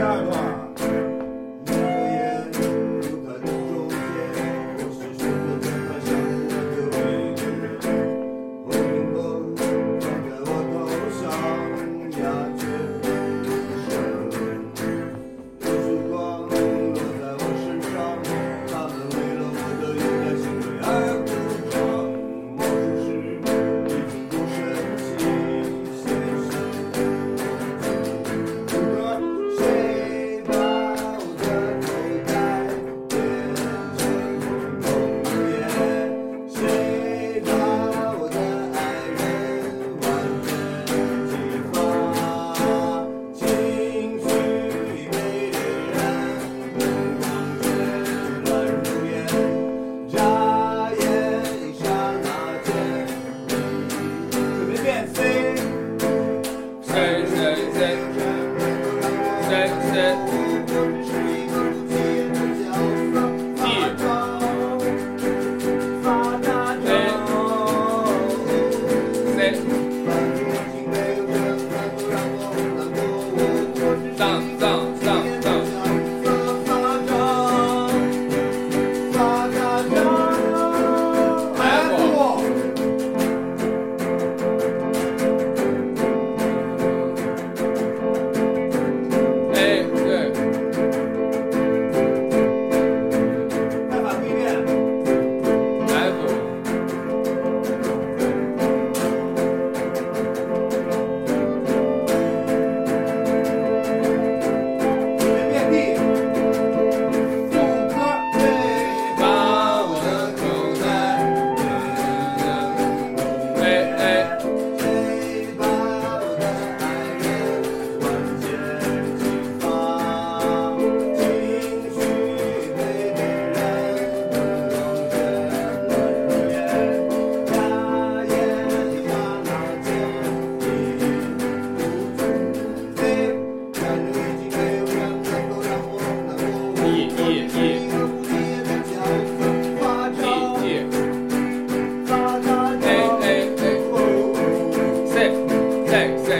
Yeah. seis.